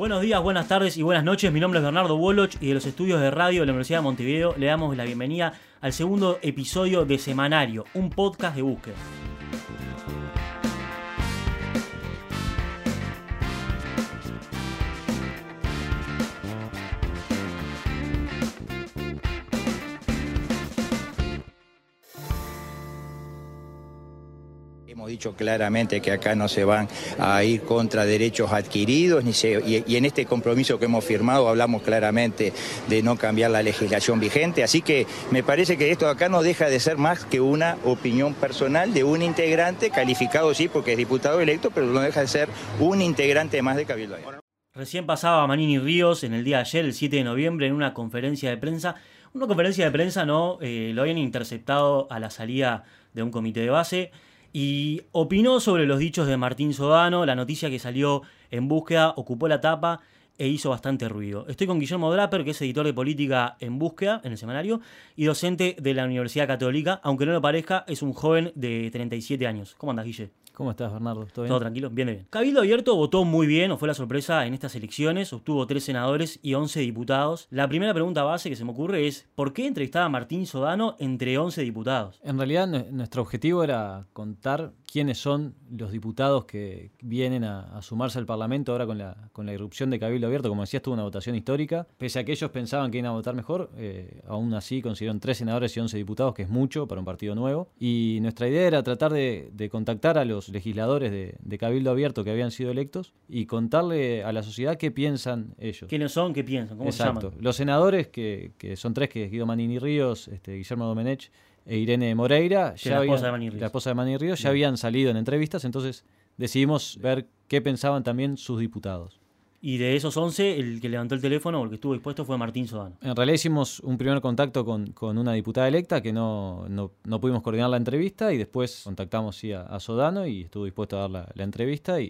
Buenos días, buenas tardes y buenas noches. Mi nombre es Bernardo Woloch y de los estudios de radio de la Universidad de Montevideo le damos la bienvenida al segundo episodio de Semanario, un podcast de búsqueda. Hemos dicho claramente que acá no se van a ir contra derechos adquiridos ni se- y, en este compromiso que hemos firmado hablamos claramente de no cambiar la legislación vigente, así que me parece que esto acá no deja de ser más que una opinión personal de un integrante calificado sí porque es diputado electo, pero no deja de ser un integrante más de Cabildo. Recién pasaba Manini Ríos en el día de ayer, el 7 de noviembre, en una conferencia de prensa. Una conferencia de prensa, ¿no? Eh, lo habían interceptado a la salida de un comité de base y opinó sobre los dichos de Martín Sodano. La noticia que salió en búsqueda ocupó la tapa e hizo bastante ruido. Estoy con Guillermo Draper, que es editor de política en búsqueda, en el semanario, y docente de la Universidad Católica. Aunque no lo parezca, es un joven de 37 años. ¿Cómo andas, Guille? ¿Cómo estás, Bernardo? ¿Todo bien? Todo tranquilo, bien bien. Cabildo Abierto votó muy bien, o fue la sorpresa en estas elecciones, obtuvo tres senadores y 11 diputados. La primera pregunta base que se me ocurre es, ¿por qué entrevistaba a Martín Sodano entre 11 diputados? En realidad, nu- nuestro objetivo era contar quiénes son los diputados que vienen a, a sumarse al Parlamento ahora con la, con la irrupción de Cabildo Abierto. Como decías, tuvo una votación histórica. Pese a que ellos pensaban que iban a votar mejor, eh, aún así consiguieron tres senadores y 11 diputados, que es mucho para un partido nuevo. Y nuestra idea era tratar de, de contactar a los legisladores de, de Cabildo Abierto que habían sido electos y contarle a la sociedad qué piensan ellos. ¿Quiénes son? ¿Qué piensan? ¿Cómo Exacto. se llaman? Los senadores, que, que son tres, que es Guido Manini Ríos, este, Guillermo Domenech e Irene Moreira, es la esposa de Manini Ríos. la esposa de Manini Ríos, ya Bien. habían salido en entrevistas, entonces decidimos ver qué pensaban también sus diputados. Y de esos 11, el que levantó el teléfono o el que estuvo dispuesto fue Martín Sodano. En realidad hicimos un primer contacto con, con una diputada electa que no, no, no pudimos coordinar la entrevista y después contactamos sí, a, a Sodano y estuvo dispuesto a dar la, la entrevista y,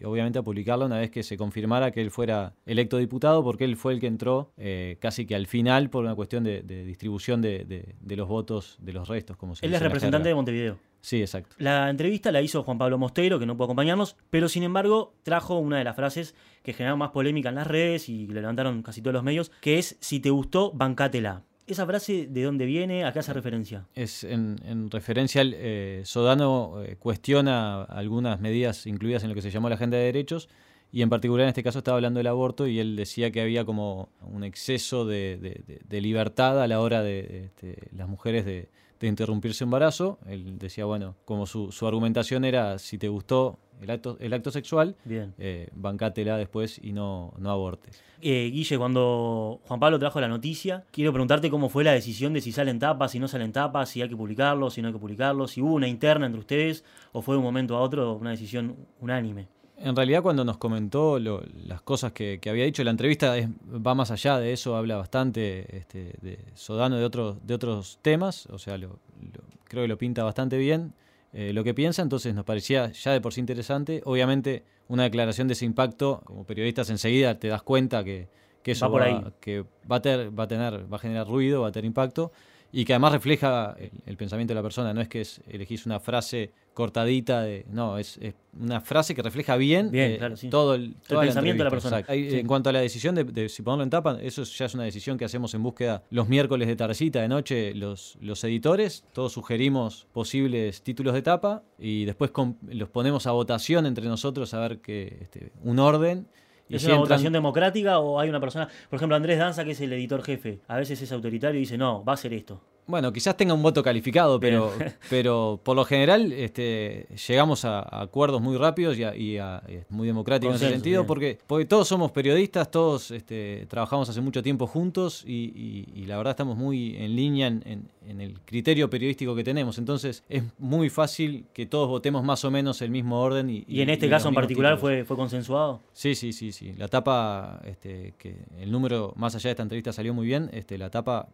y obviamente a publicarla una vez que se confirmara que él fuera electo diputado porque él fue el que entró eh, casi que al final por una cuestión de, de distribución de, de- de los votos, de los restos. Como se Él es representante de. Montevideo. Sí, exacto. La entrevista la hizo Juan Pablo Mosteiro, que no pudo acompañarnos, pero sin embargo trajo una de las frases que generaron más polémica en las redes y le levantaron casi todos los medios, que es, si te gustó, bancátela. Esa frase, ¿de dónde viene? ¿A qué hace referencia? Es en, en referencia al eh, Sodano eh, cuestiona algunas medidas incluidas en lo que se llamó la agenda de derechos y en particular en este caso estaba hablando del aborto y él decía que había como un exceso de, de- de- de libertad a la hora de, de, este, las mujeres de, de interrumpir su embarazo. Él decía, bueno, como su, su argumentación era si te gustó el acto, el acto sexual, Bien. eh, bancátela después y no, no abortes. Eh, Guille, cuando Juan Pablo trajo la noticia, quiero preguntarte cómo fue la decisión de si salen tapas, si no salen tapas, si hay que publicarlo, si no hay que publicarlo, si hubo una interna entre ustedes o fue de un momento a otro una decisión unánime. En realidad cuando nos comentó lo- las cosas que, que había dicho, la entrevista es- va más allá de eso, habla bastante este, de Sodano de otros, de otros temas, o sea, lo- lo- creo que lo pinta bastante bien eh, lo que piensa, entonces nos parecía ya de por sí interesante. Obviamente una declaración de ese impacto, como periodistas enseguida te das cuenta que, que eso Va por ahí. que va a, ter- va a tener, va a generar ruido, va a tener impacto y que además refleja el, el pensamiento de la persona. No es que es, elegís una frase cortadita de. No, es, es una frase que refleja bien, Bien, eh, claro, sí. todo el, toda pensamiento de la persona. Sí. En cuanto a la decisión de, de si ponerlo en tapa, eso ya es una decisión que hacemos en búsqueda los miércoles de tardecita, de noche, los, los editores. Todos sugerimos posibles títulos de tapa y después los ponemos a votación entre nosotros a ver que este, un orden. Y ¿Es si una entran- votación democrática o hay una persona, por ejemplo, Andrés Danza, que es el editor jefe, a veces es autoritario y dice, no, va a ser esto? Bueno, quizás tenga un voto calificado, pero, pero por lo general este, llegamos a, a acuerdos muy rápidos y, a- y a- y muy democrático en ese sentido, bien. porque, porque todos somos periodistas, todos este, trabajamos hace mucho tiempo juntos y, la verdad estamos muy en línea en, en- en el criterio periodístico que tenemos. Entonces es muy fácil que todos votemos más o menos el mismo orden. Y, Y en este caso en particular títulos. fue, fue consensuado. Sí, sí, sí, sí. La tapa, este, que el número más allá de esta entrevista salió muy bien, este, la tapa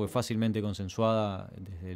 fue fácilmente consensuada desde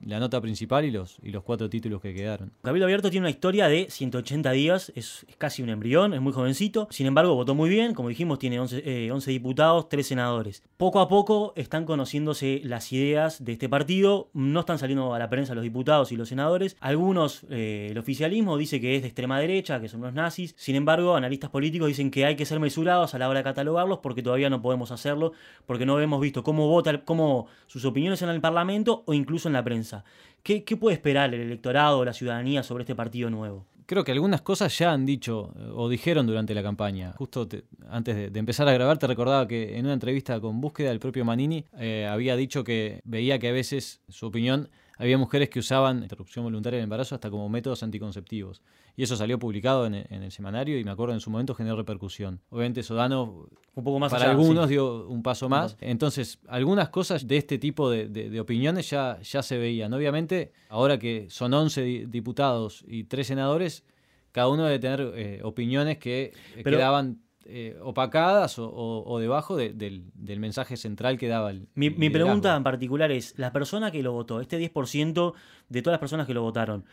la, nota principal y los, y los cuatro títulos que quedaron. Cabildo Abierto tiene una historia de 180 días, es, casi un embrión, es muy jovencito, sin embargo votó muy bien, como dijimos tiene 11, 11 eh, diputados, 3 senadores. Poco a poco están conociéndose las ideas de este partido, no están saliendo a la prensa los diputados y los senadores, algunos, eh, el oficialismo dice que es de extrema derecha, que son los nazis, sin embargo analistas políticos dicen que hay que ser mesurados a la hora de catalogarlos porque todavía no podemos hacerlo, porque no hemos visto cómo vota, cómo sus opiniones en el Parlamento o incluso en la prensa. ¿Qué, puede esperar el electorado o la ciudadanía sobre este partido nuevo? Creo que algunas cosas ya han dicho eh, o dijeron durante la campaña. Justo antes de, empezar a grabar te recordaba que en una entrevista con Búsqueda el propio Manini eh, había dicho que veía que a veces su opinión había mujeres que usaban interrupción voluntaria del embarazo hasta como métodos anticonceptivos. Y eso salió publicado en, el semanario y me acuerdo en su momento generó repercusión. Obviamente Sodano un poco más para algunos dio un paso más. Entonces, algunas cosas de este tipo de, opiniones ya, ya se veían. Obviamente, ahora que son 11 diputados y 3 senadores, cada uno debe tener eh, opiniones que quedaban eh, opacadas o, debajo del, mensaje central que daba el. Mi, mi pregunta en particular es: la persona que lo votó, este 10% de todas las personas que lo votaron,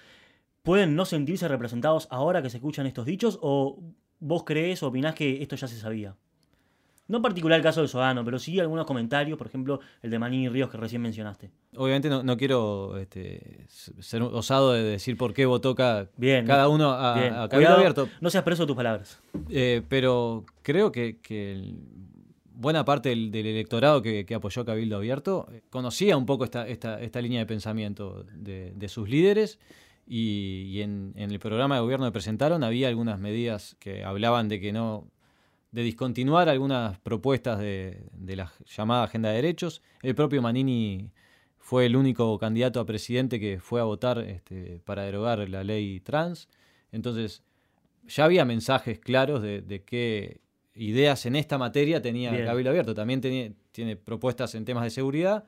¿pueden no sentirse representados ahora que se escuchan estos dichos? ¿O vos crees o opinás que esto ya se sabía? No en particular el caso de Sodano, pero sí algunos comentarios, por ejemplo, el de Manini Ríos que recién mencionaste. Obviamente no, quiero este, ser osado de decir por qué votó cada, cada uno a, Abierto. No seas preso de tus palabras. Eh, pero creo que, buena parte del, electorado que, apoyó a Cabildo Abierto eh, conocía un poco esta, esta, esta línea de pensamiento de, sus líderes y, en, en, el programa de gobierno que presentaron había algunas medidas que hablaban de que no de discontinuar algunas propuestas de, la llamada Agenda de Derechos. El propio Manini fue el único candidato a presidente que fue a votar este, para derogar la ley trans. Entonces, ya había mensajes claros de, qué ideas en esta materia tenía Cabildo Abierto. También tiene propuestas en temas de seguridad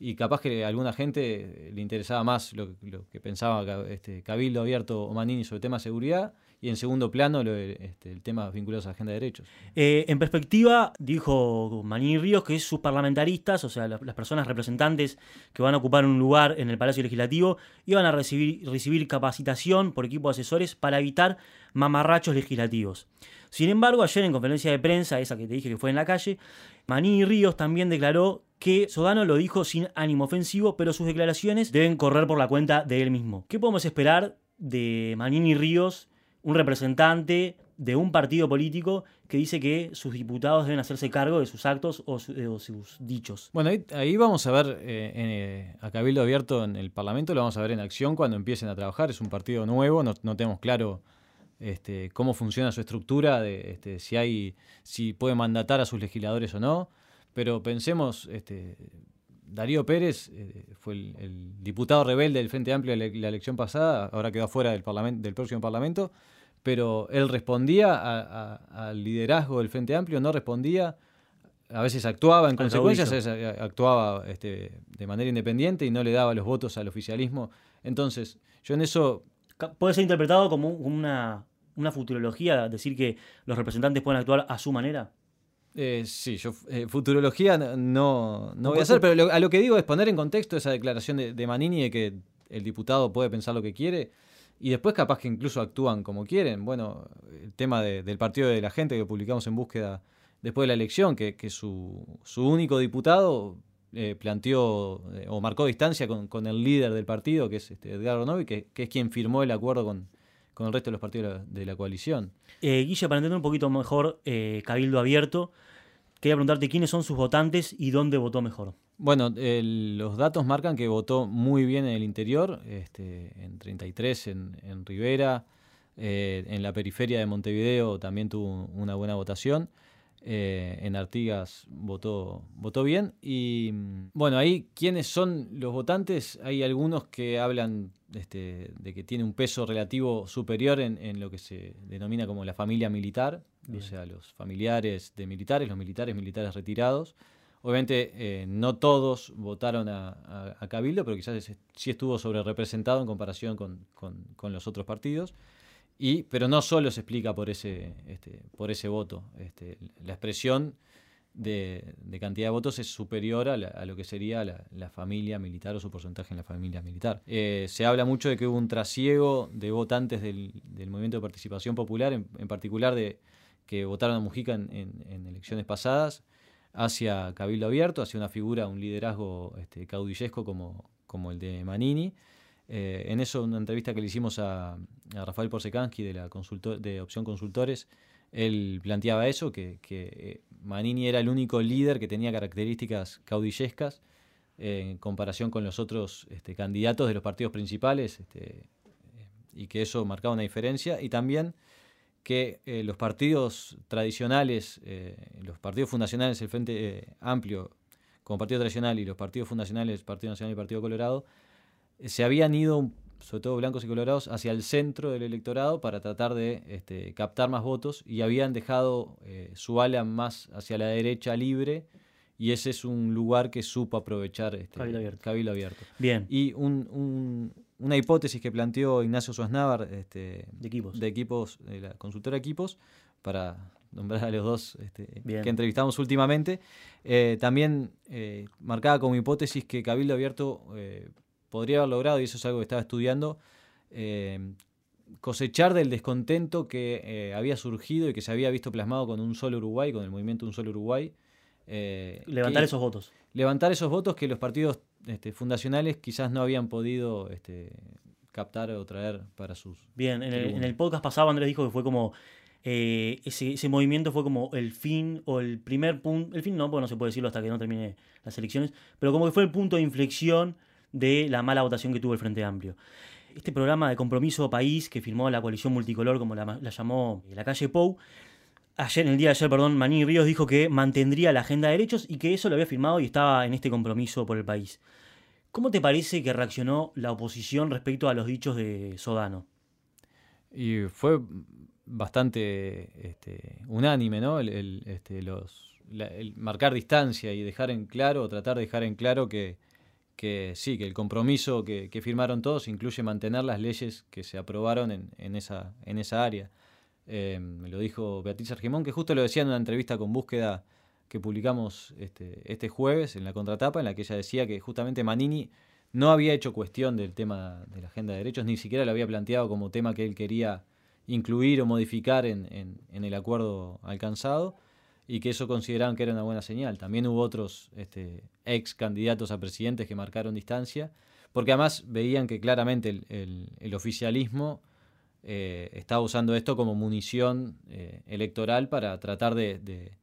y capaz que a alguna gente le interesaba más lo, que pensaba este, Cabildo Abierto o Manini sobre temas de seguridad y en segundo plano este, el tema vinculado a la agenda de derechos. Eh, en perspectiva, dijo Manini Ríos que sus parlamentaristas, o sea, las, personas representantes que van a ocupar un lugar en el Palacio Legislativo, iban a recibir, recibir capacitación por equipo de asesores para evitar mamarrachos legislativos. Sin embargo, ayer en conferencia de prensa, esa que te dije que fue en la calle, Manini Ríos también declaró que Sodano lo dijo sin ánimo ofensivo, pero sus declaraciones deben correr por la cuenta de él mismo. ¿Qué podemos esperar de Manini Ríos un representante de un partido político que dice que sus diputados deben hacerse cargo de sus actos o, sus dichos. Bueno, ahí, vamos a ver eh, eh, a Cabildo Abierto en el Parlamento, lo vamos a ver en acción cuando empiecen a trabajar. Es un partido nuevo, no, tenemos claro este, cómo funciona su estructura, de, este, si, hay, si puede mandatar a sus legisladores o no. Pero pensemos, este, Darío Pérez eh, fue el, diputado rebelde del Frente Amplio de la, elección pasada, ahora quedó fuera del, parlamento, del próximo Parlamento, pero él respondía al liderazgo del Frente Amplio, no respondía, a veces actuaba en consecuencia, a veces actuaba este, de manera independiente y no le daba los votos al oficialismo. Entonces, yo en eso... Puede ser interpretado como una, una futurología, decir que los representantes pueden actuar a su manera. Eh, sí, yo eh, futurología no, no voy a hacer, pero a lo que digo es poner en contexto esa declaración de, Manini de que el diputado puede pensar lo que quiere y después capaz que incluso actúan como quieren. Bueno, el tema del partido de la gente que publicamos en búsqueda después de la elección, que, su, único diputado eh, planteó o marcó distancia con, el líder del partido, que es este, Edgardo Novi, que, que es quien firmó el acuerdo con, con el resto de los partidos de la, coalición. Eh, Guille, para entender un poquito mejor eh, Cabildo Abierto, quería preguntarte quiénes son sus votantes y dónde votó mejor. Bueno, los datos marcan que votó muy bien en el interior, este, en 33 en, en Rivera, eh, en la periferia de Montevideo también tuvo una buena votación. Eh, en Artigas votó, votó bien. Y bueno, ahí, ¿quiénes son los votantes? Hay algunos que hablan este, de que tiene un peso relativo superior en, lo que se denomina como la familia militar, o sea, los familiares de militares, los militares, militares retirados. Obviamente eh, no todos votaron a, Cabildo, pero quizás sí estuvo sobre representado en comparación con los otros partidos. Y, pero no solo se explica por ese, este, por ese voto. Este, la expresión de, cantidad de votos es superior a, lo que sería la, familia militar o su porcentaje en la familia militar. Eh, se habla mucho de que hubo un trasiego de votantes del, movimiento de participación popular, en, particular de que votaron a Mujica en, elecciones pasadas, hacia Cabildo Abierto, hacia una figura, un liderazgo este, caudillesco como, como el de Manini. Eh, en eso, una entrevista que le hicimos a, Rafael Porsekansky de, la de Opción Consultores, él planteaba eso, que, eh, Manini era el único líder que tenía características caudillescas eh, en comparación con los otros este, candidatos de los partidos principales, este, y que eso marcaba una diferencia, y también que los partidos tradicionales, los partidos fundacionales, el Frente Amplio como partido tradicional y los partidos fundacionales, Partido Nacional y Partido Colorado, se habían ido, sobre todo blancos y colorados, hacia el centro del electorado para tratar de este, captar más votos y habían dejado eh, su ala más hacia la derecha libre y ese es un lugar que supo aprovechar este, Cabildo Abierto. Bien. Y una hipótesis que planteó Ignacio Suaznavar este, de equipos. de equipos, de la consultora Equipos, para nombrar a los dos este, que entrevistamos últimamente, eh, también eh, marcaba como hipótesis que Cabildo Abierto podría haber logrado, y eso es algo que estaba estudiando, eh, cosechar del descontento que eh, había surgido y que se había visto plasmado con un solo Uruguay, con el movimiento Un Solo Uruguay. Eh, levantar esos votos. Levantar esos votos que los partidos este, fundacionales quizás no habían podido este, captar o traer para sus... Bien, en el, podcast pasado Andrés dijo que fue como... ese, ese, movimiento fue como el fin o el primer punto, el fin no, porque no se puede decirlo hasta que no termine las elecciones, pero como que fue el punto de inflexión de la mala votación que tuvo el Frente Amplio. Este programa de compromiso país que firmó la coalición multicolor, como la, llamó la calle Pou, ayer, en el día de ayer, perdón, Maní Ríos dijo que mantendría la agenda de derechos y que eso lo había firmado y estaba en este compromiso por el país. ¿Cómo te parece que reaccionó la oposición respecto a los dichos de Sodano? Y fue bastante este, unánime, ¿no? El, este, los, marcar distancia y dejar en claro, tratar de dejar en claro que, que sí, que el compromiso que, firmaron todos incluye mantener las leyes que se aprobaron en, esa, en esa área. Eh, me lo dijo Beatriz Argemón, que justo lo decía en una entrevista con búsqueda que publicamos este, este jueves en la contratapa, en la que ella decía que justamente Manini no había hecho cuestión del tema de la agenda de derechos, ni siquiera lo había planteado como tema que él quería incluir o modificar en el acuerdo alcanzado y que eso consideraban que era una buena señal. También hubo otros este, ex candidatos a presidentes que marcaron distancia, porque además veían que claramente el, oficialismo eh, estaba usando esto como munición eh, electoral para tratar de,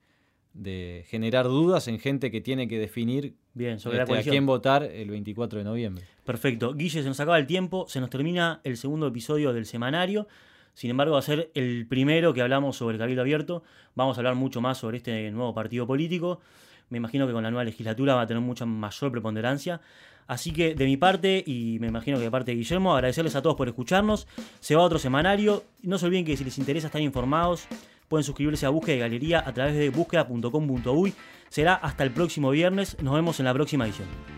generar dudas en gente que tiene que definir Bien, sobre este, a quién votar el 24 de noviembre. Perfecto. Guille, se nos acaba el tiempo, se nos termina el segundo episodio del semanario. Sin embargo, va a ser el primero que hablamos sobre el Cabildo Abierto. Vamos a hablar mucho más sobre este nuevo partido político. Me imagino que con la nueva legislatura va a tener mucha mayor preponderancia. Así que de mi parte, y me imagino que de parte de Guillermo, agradecerles a todos por escucharnos. Se va otro semanario. No se olviden que si les interesa estar informados, pueden suscribirse a Búsqueda de Galería a través de búsqueda.com.uy. Será hasta el próximo viernes. Nos vemos en la próxima edición.